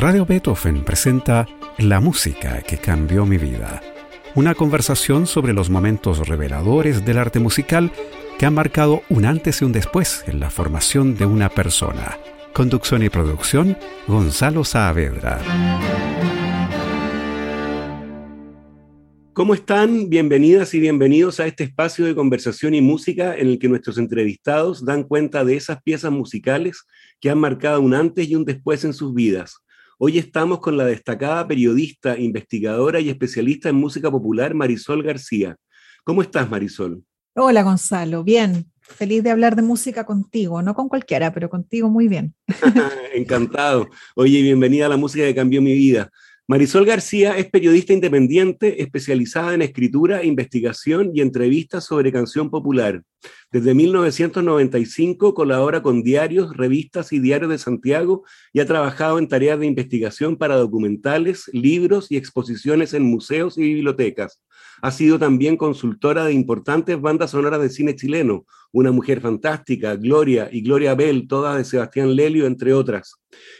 Radio Beethoven presenta La música que cambió mi vida. Una conversación sobre los momentos reveladores del arte musical que han marcado un antes y un después en la formación de una persona. Conducción y producción, Gonzalo Saavedra. ¿Cómo están? Bienvenidas y bienvenidos a este espacio de conversación y música en el que nuestros entrevistados dan cuenta de esas piezas musicales que han marcado un antes y un después en sus vidas. Hoy estamos con la destacada periodista, investigadora y especialista en música popular Marisol García. ¿Cómo estás, Marisol? Hola, Gonzalo. Bien. Feliz de hablar de música contigo, no con cualquiera, pero contigo muy bien. Encantado. Oye, bienvenida a la música que cambió mi vida. Marisol García es periodista independiente especializada en escritura, investigación y entrevistas sobre canción popular. Desde 1995 colabora con diarios, revistas y diarios de Santiago y ha trabajado en tareas de investigación para documentales, libros y exposiciones en museos y bibliotecas. Ha sido también consultora de importantes bandas sonoras de cine chileno, Una Mujer Fantástica, Gloria y Gloria Bell, todas de Sebastián Lelio, entre otras.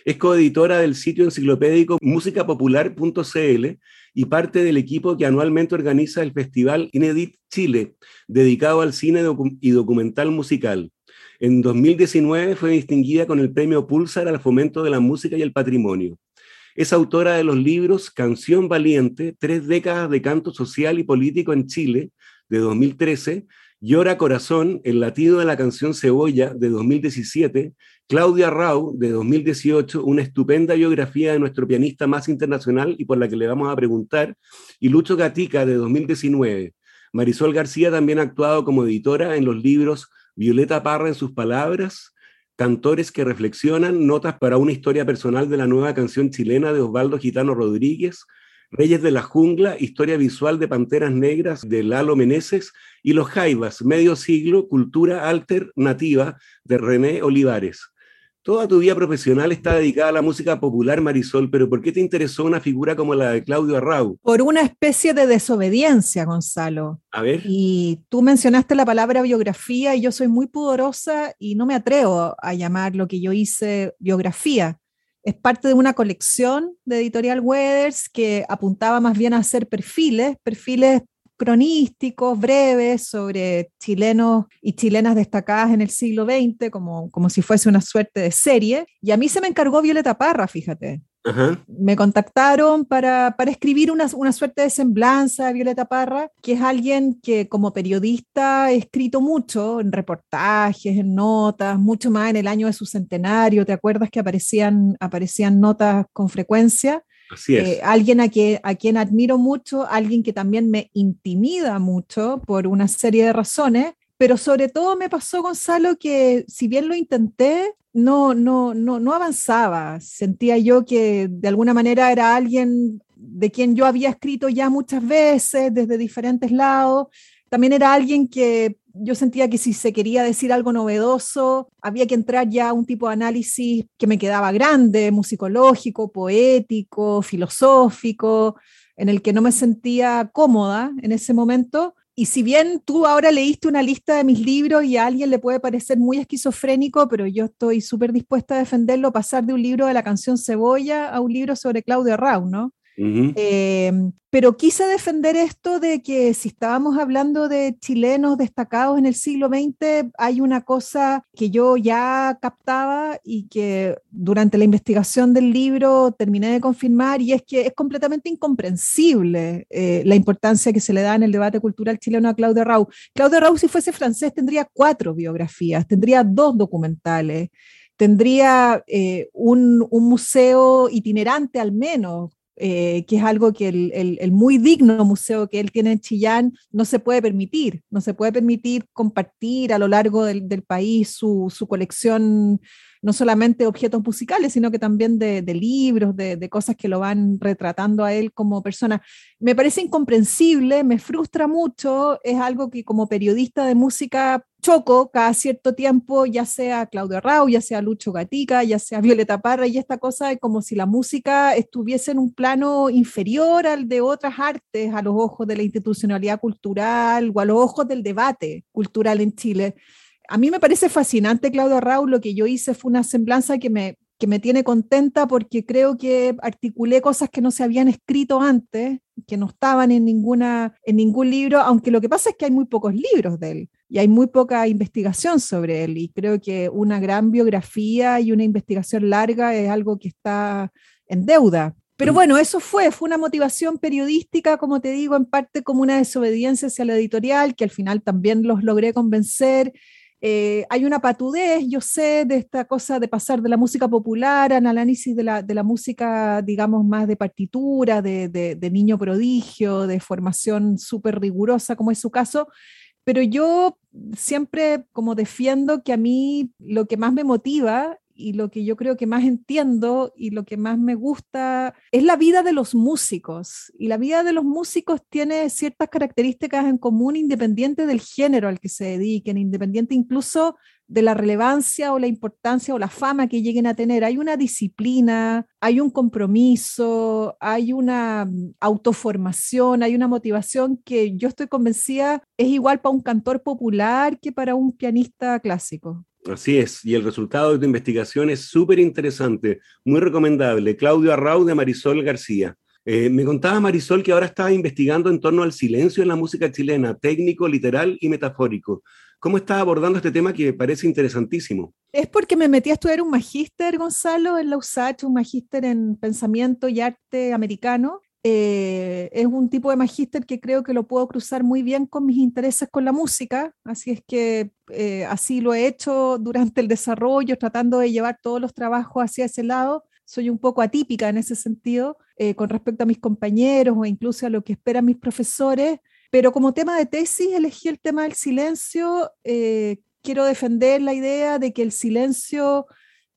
Es coeditora del sitio enciclopédico musicapopular.cl y parte del equipo que anualmente organiza el Festival Inedit Chile, dedicado al cine y documental musical. En 2019 fue distinguida con el premio Pulsar al fomento de la música y el patrimonio. Es autora de los libros Canción Valiente, Tres décadas de canto social y político en Chile, de 2013, Llora Corazón, El latido de la canción Cebolla, de 2017, Claudia Rau, de 2018, una estupenda biografía de nuestro pianista más internacional y por la que le vamos a preguntar, y Lucho Gatica, de 2019. Marisol García también ha actuado como editora en los libros Violeta Parra en sus palabras, Cantores que reflexionan, notas para una historia personal de la nueva canción chilena de Osvaldo Gitano Rodríguez, Reyes de la Jungla, historia visual de Panteras Negras de Lalo Meneses y Los Jaivas, medio siglo, cultura alternativa de René Olivares. Toda tu vida profesional está dedicada a la música popular, Marisol, pero ¿por qué te interesó una figura como la de Claudio Arrau? Por una especie de desobediencia, Gonzalo. A ver. Y tú mencionaste la palabra biografía y yo soy muy pudorosa y no me atrevo a llamar lo que yo hice biografía. Es parte de una colección de Editorial Weathers que apuntaba más bien a hacer perfiles, perfiles cronísticos, breves, sobre chilenos y chilenas destacadas en el siglo XX, como, como si fuese una suerte de serie. Y a mí se me encargó Violeta Parra, fíjate. Me contactaron para, para escribir una, una, suerte de semblanza de Violeta Parra, que es alguien que como periodista ha escrito mucho en reportajes, en notas, mucho más en el año de su centenario. ¿Te acuerdas que aparecían, aparecían notas con frecuencia? Eh, alguien a, que, a quien admiro mucho, alguien que también me intimida mucho por una serie de razones, pero sobre todo me pasó, Gonzalo, que si bien lo intenté, no, no, no, no avanzaba. Sentía yo que de alguna manera era alguien de quien yo había escrito ya muchas veces, desde diferentes lados. También era alguien que yo sentía que si se quería decir algo novedoso, había que entrar ya a un tipo de análisis que me quedaba grande, musicológico, poético, filosófico, en el que no me sentía cómoda en ese momento. Y si bien tú ahora leíste una lista de mis libros y a alguien le puede parecer muy esquizofrénico, pero yo estoy súper dispuesta a defenderlo, pasar de un libro de la canción Cebolla a un libro sobre Claudio Rau, ¿no? Eh, pero quise defender esto de que si estábamos hablando de chilenos destacados en el siglo XX, hay una cosa que yo ya captaba y que durante la investigación del libro terminé de confirmar, y es que es completamente incomprensible eh, la importancia que se le da en el debate cultural chileno a Claudio Rau. Claudio Rau, si fuese francés, tendría cuatro biografías, tendría dos documentales tendría eh, un, museo itinerante al menos, eh, que es algo que el, muy digno museo que él tiene en Chillán no se puede permitir, no se puede permitir compartir a lo largo del, país su, su colección no solamente objetos musicales, sino que también de, libros, de, cosas que lo van retratando a él como persona. Me parece incomprensible, me frustra mucho, es algo que como periodista de música choco cada cierto tiempo, ya sea Claudio Rau, ya sea Lucho Gatica, ya sea Violeta Parra, y esta cosa es como si la música estuviese en un plano inferior al de otras artes, a los ojos de la institucionalidad cultural o a los ojos del debate cultural en Chile. A mí me parece fascinante, Claudio Raúl, lo que yo hice fue una semblanza que me, que me tiene contenta porque creo que articulé cosas que no se habían escrito antes, que no estaban en, ninguna, en ningún libro, aunque lo que pasa es que hay muy pocos libros de él y hay muy poca investigación sobre él y creo que una gran biografía y una investigación larga es algo que está en deuda. Pero bueno, eso fue, fue una motivación periodística, como te digo, en parte como una desobediencia hacia la editorial, que al final también los logré convencer. Eh, hay una patudez, yo sé, de esta cosa de pasar de la música popular al análisis de la, de la música, digamos, más de partitura, de, de, niño prodigio, de formación súper rigurosa, como es su caso. Pero yo siempre como defiendo que a mí lo que más me motiva y lo que yo creo que más entiendo y lo que más me gusta es la vida de los músicos. Y la vida de los músicos tiene ciertas características en común independiente del género al que se dediquen, independiente incluso de la relevancia o la importancia o la fama que lleguen a tener. Hay una disciplina, hay un compromiso, hay una mm, autoformación, hay una motivación que yo estoy convencida es igual para un cantor popular que para un pianista clásico. Así es, y el resultado de tu investigación es súper interesante, muy recomendable. Claudio Arrau de Marisol García. Eh, me contaba Marisol que ahora estaba investigando en torno al silencio en la música chilena, técnico, literal y metafórico. ¿Cómo está abordando este tema que me parece interesantísimo? Es porque me metí a estudiar un magíster, Gonzalo, en la USACH, un magíster en pensamiento y arte americano, eh, es un tipo de magíster que creo que lo puedo cruzar muy bien con mis intereses con la música, así es que eh, así lo he hecho durante el desarrollo, tratando de llevar todos los trabajos hacia ese lado. Soy un poco atípica en ese sentido eh, con respecto a mis compañeros o incluso a lo que esperan mis profesores, pero como tema de tesis elegí el tema del silencio. quiero defender la idea de que el silencio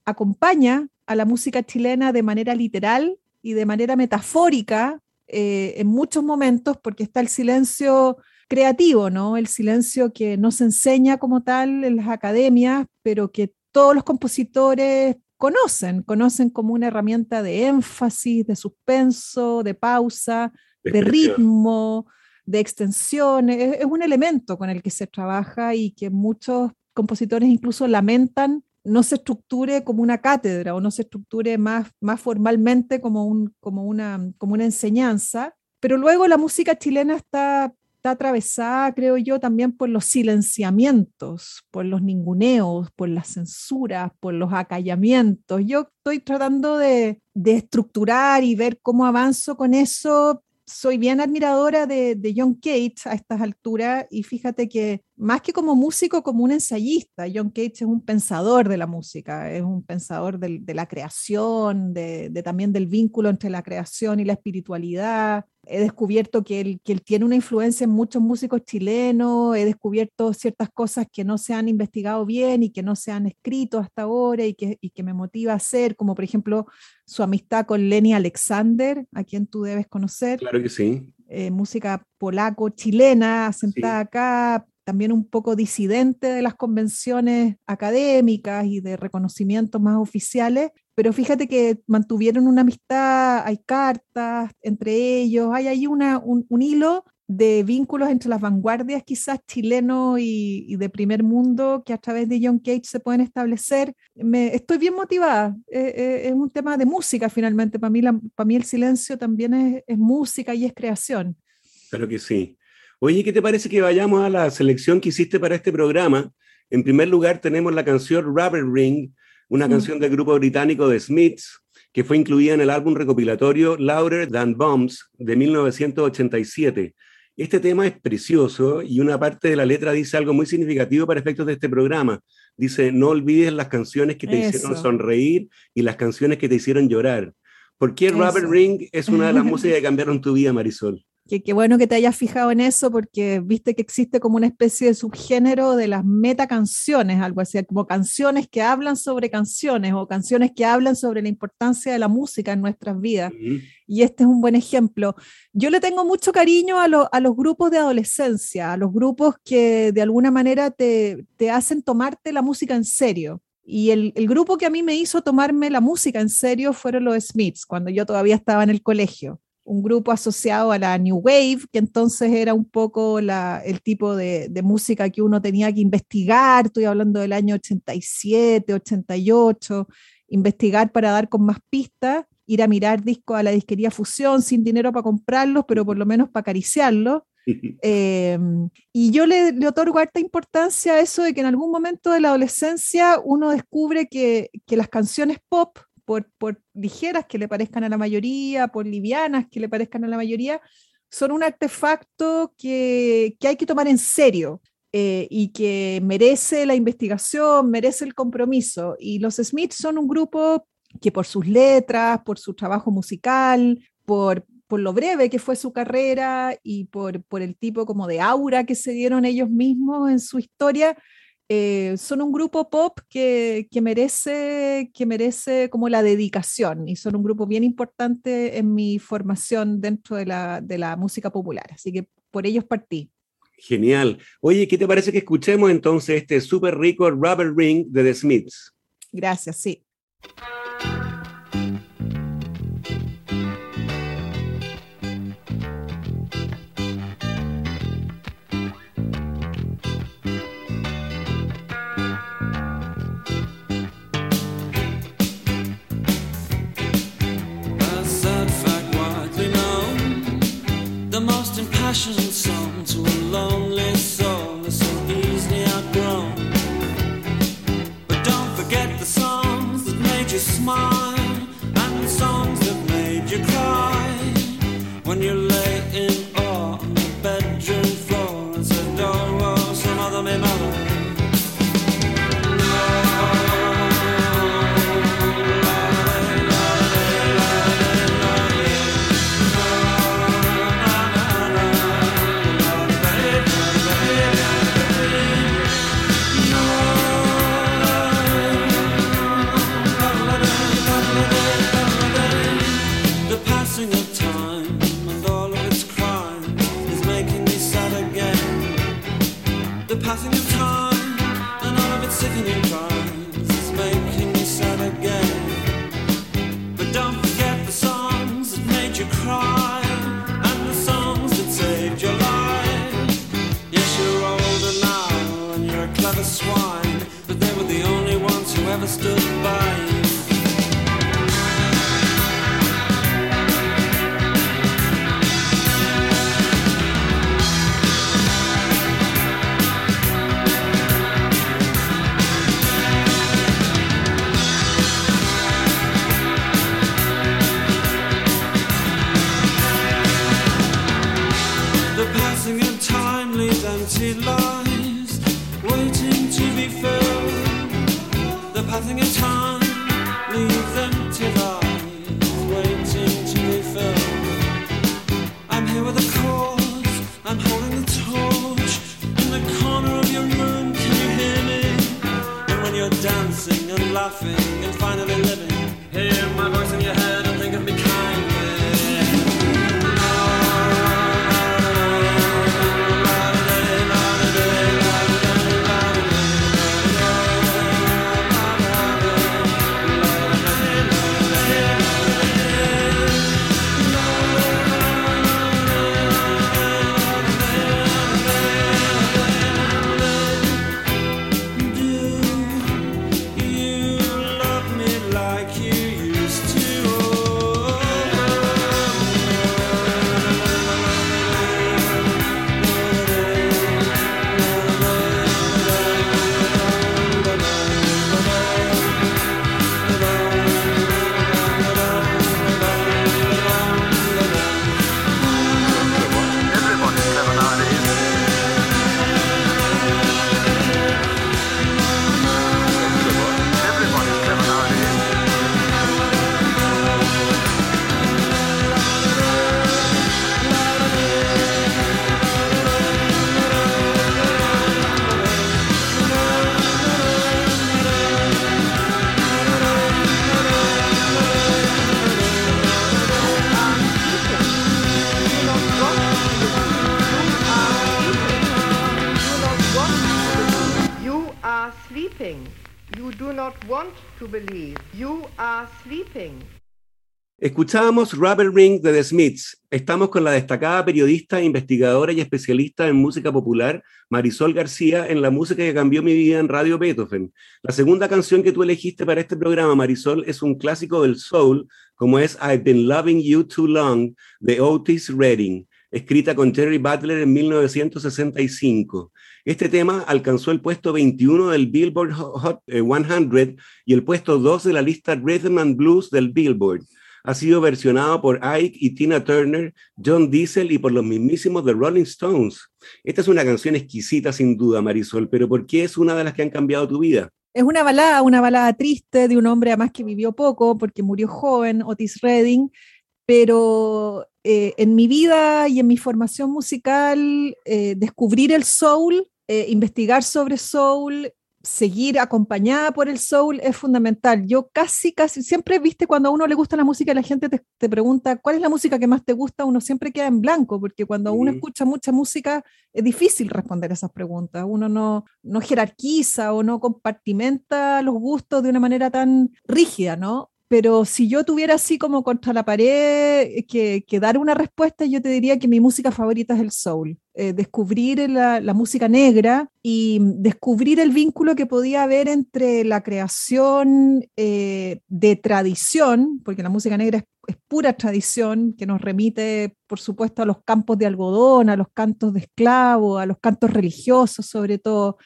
acompaña a la música chilena de manera literal y de manera metafórica eh, en muchos momentos, porque está el silencio creativo, ¿no? El silencio que no se enseña como tal en las academias, pero que todos los compositores conocen, conocen como una herramienta de énfasis, de suspenso, de pausa, de, ritmo, de extensión. es, un elemento con el que se trabaja y que muchos compositores incluso lamentan no se estructure como una cátedra o no se estructure más, más formalmente como, un, como, una, como una enseñanza. Pero luego la música chilena está, está atravesada, creo yo, también por los silenciamientos, por los ninguneos, por las censuras, por los acallamientos. Yo estoy tratando de, de estructurar y ver cómo avanzo con eso soy bien admiradora de, John Cage a estas alturas y fíjate que más que como músico, como un ensayista, John Cage es un pensador de la música, es un pensador de, la creación, de, también del vínculo entre la creación y la espiritualidad, he descubierto que él, que él tiene una influencia en muchos músicos chilenos, he descubierto ciertas cosas que no se han investigado bien y que no se han escrito hasta ahora y que, y que me motiva a hacer, como por ejemplo su amistad con Lenny Alexander, a quien tú debes conocer. Claro que sí. Eh, música polaco-chilena, asentada acá, también un poco disidente de las convenciones académicas y de reconocimientos más oficiales, pero fíjate que mantuvieron una amistad, hay cartas entre ellos, hay ahí una, un, hilo de vínculos entre las vanguardias quizás chileno y, de primer mundo que a través de John Cage se pueden establecer. Me, estoy bien motivada, eh, eh, es un tema de música finalmente, para mí, para mí el silencio también es, es música y es creación. Claro que sí. Oye, ¿qué te parece que vayamos a la selección que hiciste para este programa? En primer lugar tenemos la canción Rubber Ring una canción del grupo británico The Smiths, que fue incluida en el álbum recopilatorio Louder Than Bombs de 1987. Este tema es precioso y una parte de la letra dice algo muy significativo para efectos de este programa. Dice, no olvides las canciones que te hicieron sonreír y las canciones que te hicieron llorar. ¿Por qué Rubber Ring es una de las músicas que cambiaron tu vida, Marisol? Qué bueno que te hayas fijado en eso porque viste que existe como una especie de subgénero de las metacanciones, algo así, como canciones que hablan sobre canciones o canciones que hablan sobre la importancia de la música en nuestras vidas. Y este es un buen ejemplo. Yo le tengo mucho cariño a, a, los grupos de adolescencia, a los grupos que de alguna manera te, te hacen tomarte la música en serio. Y el, el, grupo que a mí me hizo tomarme la música en serio fueron los Smiths, cuando yo todavía estaba en el colegio. Un grupo asociado a la New Wave, que entonces era un poco el tipo de, de, música que uno tenía que investigar, estoy hablando del año 87, 88, investigar para dar con más pistas, ir a mirar discos a la disquería Fusión sin dinero para comprarlos, pero por lo menos para acariciarlos. Em, y yo le, le, otorgo harta importancia a eso de que en algún momento de la adolescencia uno descubre que, que las canciones pop, por, por, ligeras que le parezcan a la mayoría, por livianas que le parezcan a la mayoría, son un artefacto que, que hay que tomar en serio. Eh, y que merece la investigación, merece el compromiso. Y los Smiths son un grupo que por sus letras, por su trabajo musical, por, por lo breve que fue su carrera y por, por el tipo como de aura que se dieron ellos mismos en su historia, eh, son un grupo pop que, que, merece, que merece como la dedicación y son un grupo bien importante en mi formación dentro de la, de la música popular. Así que por ellos partí. Genial. Oye, ¿qué te parece que escuchemos entonces este súper rico Rubber Ring de The Smiths? Gracias, sí. Smile and songs that made you cry. When you believe. You are. Escuchábamos Rubber Ring de The Smiths. Estamos con la destacada periodista, investigadora y especialista en música popular, Marisol García, en la música que cambió mi vida en Radio Beethoven. La segunda canción que tú elegiste para este programa, Marisol, es un clásico del soul, como es I've Been Loving You Too Long, de Otis Redding, escrita con Terry Butler en 1965. Este tema alcanzó el puesto 21 del Billboard Hot 100 eh, y el puesto 2 de la lista Rhythm and Blues del Billboard ha sido versionado por Ike y Tina Turner, John Diesel y por los mismísimos The Rolling Stones. Esta es una canción exquisita sin duda, Marisol, pero ¿por qué es una de las que han cambiado tu vida? Es una balada, una balada triste de un hombre además que vivió poco porque murió joven, Otis Redding, pero eh, en mi vida y en mi formación musical, eh, descubrir el soul, eh, investigar sobre soul, seguir acompañada por el soul es fundamental. Yo casi, casi, siempre viste cuando a uno le gusta la música, la gente te, pregunta cuál es la música que más te gusta, uno siempre queda en blanco, porque cuando uno escucha mucha música es difícil responder esas preguntas. Uno no, no jerarquiza o no compartimenta los gustos de una manera tan rígida, ¿no? Pero si yo tuviera así como contra la pared eh, que, que dar una respuesta, yo te diría que mi música favorita es el soul. Eh, descubrir la, música negra y descubrir el vínculo que podía haber entre la creación eh, de tradición, porque la música negra es, pura tradición, que nos remite, por supuesto, a los campos de algodón, a los cantos de esclavo, a los cantos religiosos sobre todo,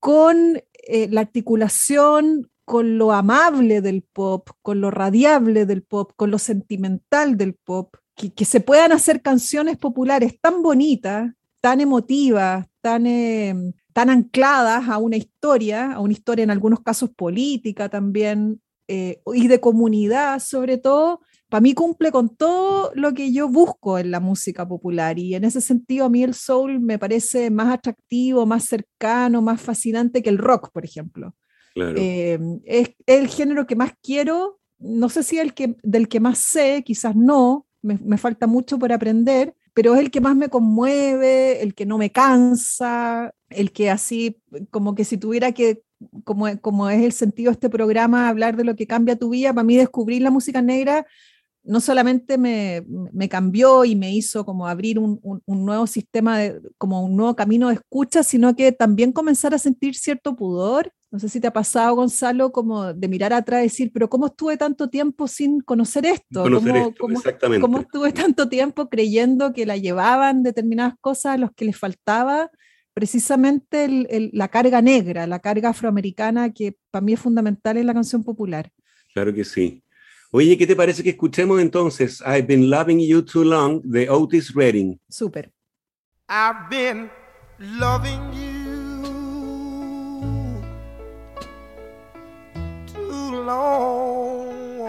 con la articulación con lo amable del pop, con lo radiable del pop, con lo sentimental del pop, que, se puedan hacer canciones populares tan bonitas, tan emotivas, tan, em, tan ancladas a una historia, a una historia en algunos casos política también, eh, y de comunidad sobre todo, para mí cumple con todo lo que yo busco en la música popular y en ese sentido a mí el soul me parece más atractivo, más cercano, más fascinante que el rock, por ejemplo. Eh, es el género que más quiero, no sé si el que, del que más sé, quizás no, me, falta mucho por aprender, pero es el que más me conmueve, el que no me cansa, el que así, como que si tuviera que, como, como es el sentido de este programa, hablar de lo que cambia tu vida, para mí descubrir la música negra no solamente me, me, cambió y me hizo como abrir un, un, nuevo sistema, de, como un nuevo camino de escucha, sino que también comenzar a sentir cierto pudor. No sé si te ha pasado, Gonzalo, como de mirar atrás y decir, pero ¿cómo estuve tanto tiempo sin conocer esto? Conocer ¿Cómo, esto cómo, exactamente. ¿Cómo estuve tanto tiempo creyendo que la llevaban determinadas cosas a los que les faltaba? Precisamente el, el, la carga negra, la carga afroamericana, que para mí es fundamental en la canción popular. Claro que sí. Oye, ¿qué te parece que escuchemos entonces I've Been Loving You Too Long de Otis Redding? Súper. I've been loving you too long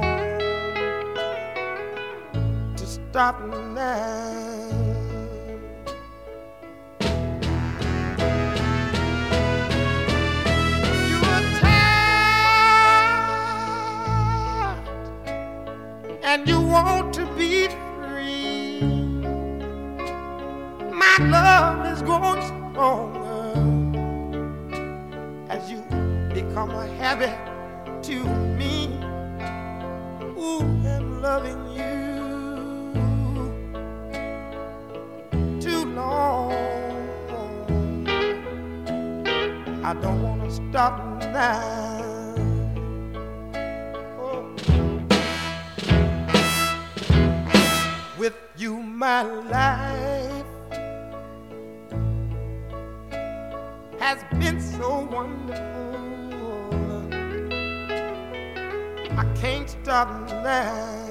to stop now. And you want to be free. My love is growing stronger as you become a habit to me. Ooh, I'm loving you too long. I don't want to stop now. My life has been so wonderful. I can't stop now.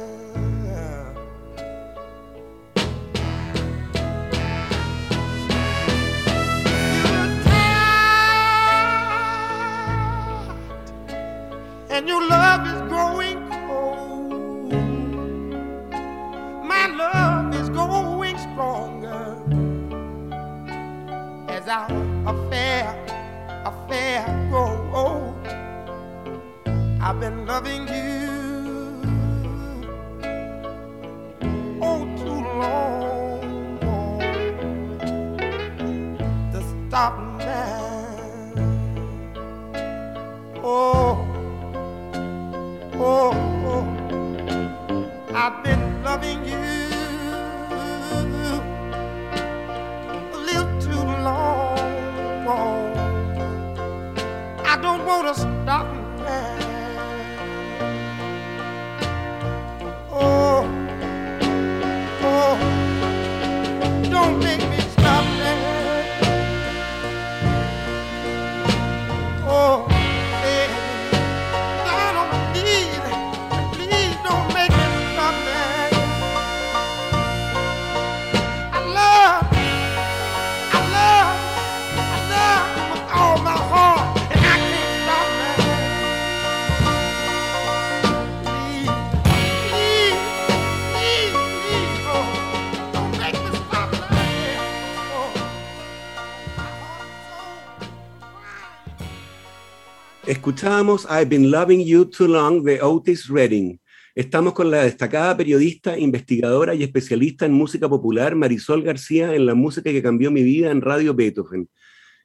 Escuchábamos I've Been Loving You Too Long de Otis Redding. Estamos con la destacada periodista, investigadora y especialista en música popular Marisol García en la música que cambió mi vida en Radio Beethoven.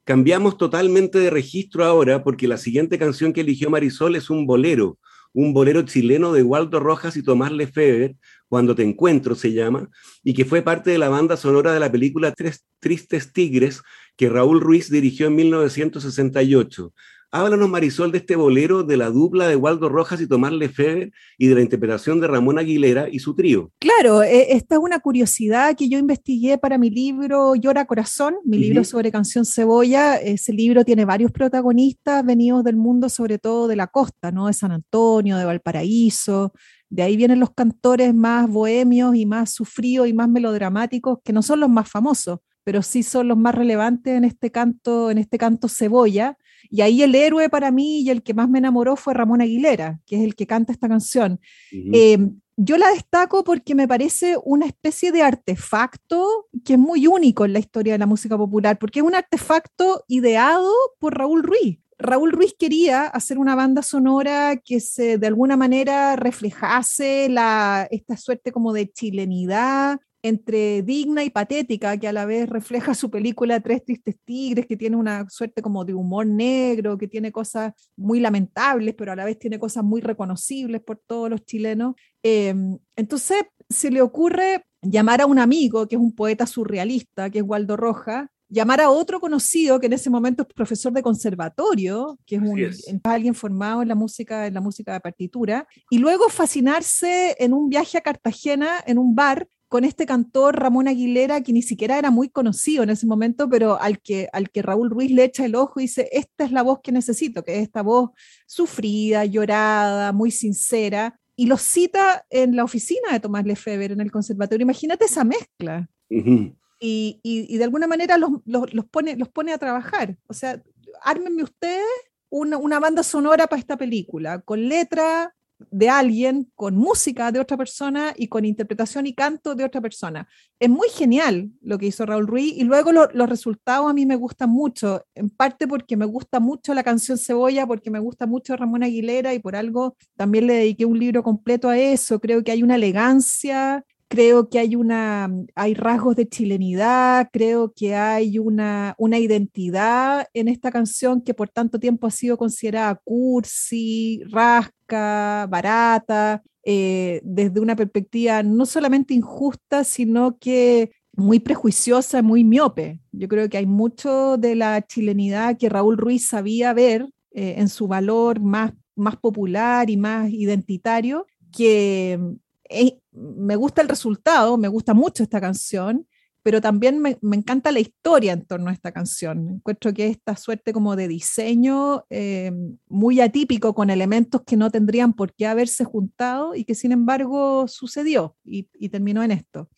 Cambiamos totalmente de registro ahora porque la siguiente canción que eligió Marisol es un bolero, un bolero chileno de Waldo Rojas y Tomás Lefebvre, Cuando te encuentro se llama, y que fue parte de la banda sonora de la película Tres Tristes Tigres que Raúl Ruiz dirigió en 1968. Háblanos, Marisol, de este bolero, de la dupla de Waldo Rojas y Tomás Lefebvre y de la interpretación de Ramón Aguilera y su trío. Claro, eh, esta es una curiosidad que yo investigué para mi libro Llora Corazón, mi libro sobre canción cebolla. Ese libro tiene varios protagonistas venidos del mundo, sobre todo de la costa, ¿no? De San Antonio, de Valparaíso. De ahí vienen los cantores más bohemios y más sufridos y más melodramáticos, que no son los más famosos, pero sí son los más relevantes en este canto, en este canto cebolla. Y ahí el héroe para mí y el que más me enamoró fue Ramón Aguilera, que es el que canta esta canción. Eh, yo la destaco porque me parece una especie de artefacto que es muy único en la historia de la música popular, porque es un artefacto ideado por Raúl Ruiz. Raúl Ruiz quería hacer una banda sonora que se de alguna manera reflejase la, esta suerte como de chilenidad entre digna y patética, que a la vez refleja su película Tres Tristes Tigres, que tiene una suerte como de humor negro, que tiene cosas muy lamentables, pero a la vez tiene cosas muy reconocibles por todos los chilenos. Eh, entonces se le ocurre llamar a un amigo, que es un poeta surrealista, que es Waldo Roja, llamar a otro conocido, que en ese momento es profesor de conservatorio, que es, un, es. alguien formado en la música, en la música de partitura, y luego fascinarse en un viaje a Cartagena, en un bar, con este cantor Ramón Aguilera, que ni siquiera era muy conocido en ese momento, pero al que, al que Raúl Ruiz le echa el ojo y dice, esta es la voz que necesito, que es esta voz sufrida, llorada, muy sincera, y lo cita en la oficina de Tomás Lefebvre, en el conservatorio. Imagínate esa mezcla. Y, y- y de alguna manera los, los- los pone, los pone a trabajar. O sea, ármenme ustedes una, una banda sonora para esta película, con letra de alguien, con música de otra persona y con interpretación y canto de otra persona. Es muy genial lo que hizo Raúl Ruiz y luego lo- los resultados a mí me gustan mucho, en parte porque me gusta mucho la canción Cebolla, porque me gusta mucho Ramón Aguilera y por algo también le dediqué un libro completo a eso. Creo que hay una elegancia creo que hay una hay rasgos de chilenidad, creo que hay una, una identidad en esta canción que por tanto tiempo ha sido considerada cursi, barata, eh, desde una perspectiva no solamente injusta, sino que muy prejuiciosa, muy miope. Yo creo que hay mucho de la chilenidad que Raúl Ruiz sabía ver eh, en su valor más, más popular y más identitario, que eh, me gusta el resultado, me gusta mucho esta canción, pero también me, encanta la historia en torno a esta canción. Encuentro que esta suerte como de diseño eh, muy atípico con elementos que no tendrían por qué haberse juntado y que sin embargo sucedió y, y terminó en esto.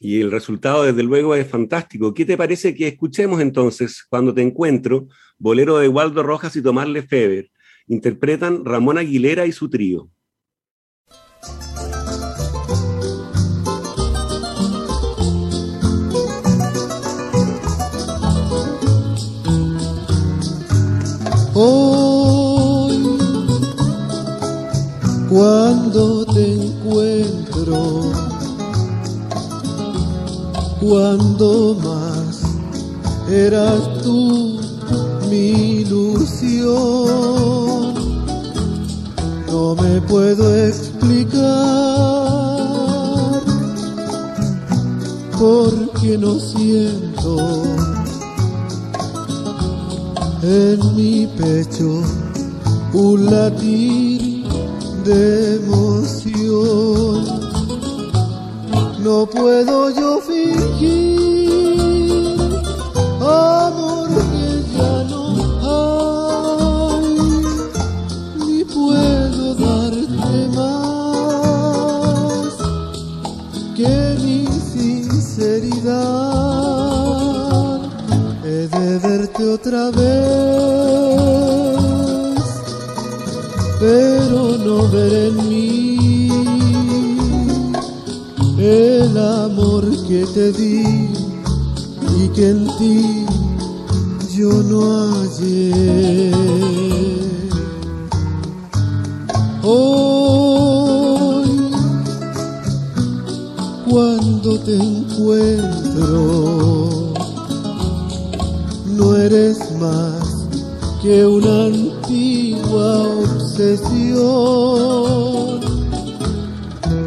Y el resultado, desde luego, es fantástico. ¿Qué te parece que escuchemos entonces, cuando te encuentro, bolero de Waldo Rojas y Tomás Lefebvre? Interpretan Ramón Aguilera y su trío. Hoy, cuando te encuentro, cuando más eras tú mi ilusión, no me puedo explicar porque no siento en pecho un latir de emoción. No puedo yo fingir amor que ya no hay, ni puedo darte más que mi sinceridad. Verte otra vez, pero no ver en mí el amor que te di y que en ti yo no hallé. Hoy, cuando te encuentro, eres más que una antigua obsesión.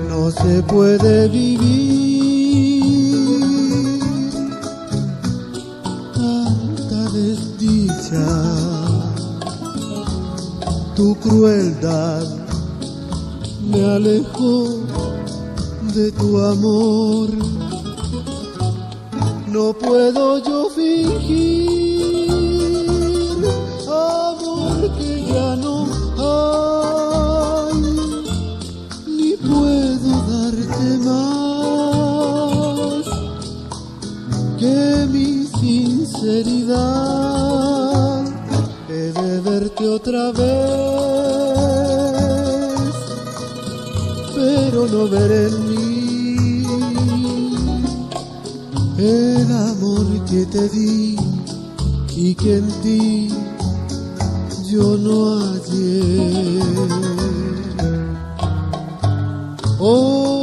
No se puede vivir tanta desdicha. Tu crueldad me alejó de tu amor. No puedo yo fingir sinceridad. He de verte otra vez, pero no ver en mí el amor que te di y que en ti yo no hallé. Hoy,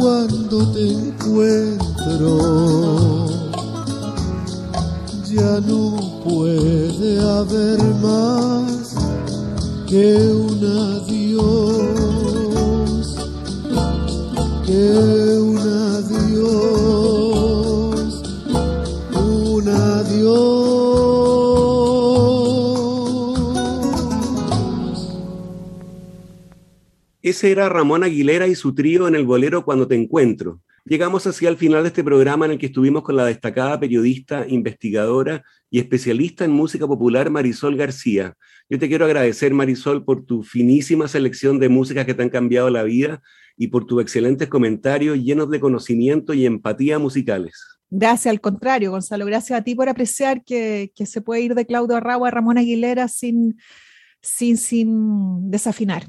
cuando te encuentro, ya no puede haber más que un adiós, que un adiós, Ese era Ramón Aguilera y su trío en el bolero Cuando te encuentro. Llegamos así al final de este programa en el que estuvimos con la destacada periodista, investigadora y especialista en música popular Marisol García. Yo te quiero agradecer, Marisol, por tu finísima selección de músicas que te han cambiado la vida y por tus excelentes comentarios llenos de conocimiento y empatía musicales. Gracias, al contrario, Gonzalo, gracias a ti por apreciar que, que se puede ir de Claudio Arragua a Ramón Aguilera sin, sin, sin desafinar.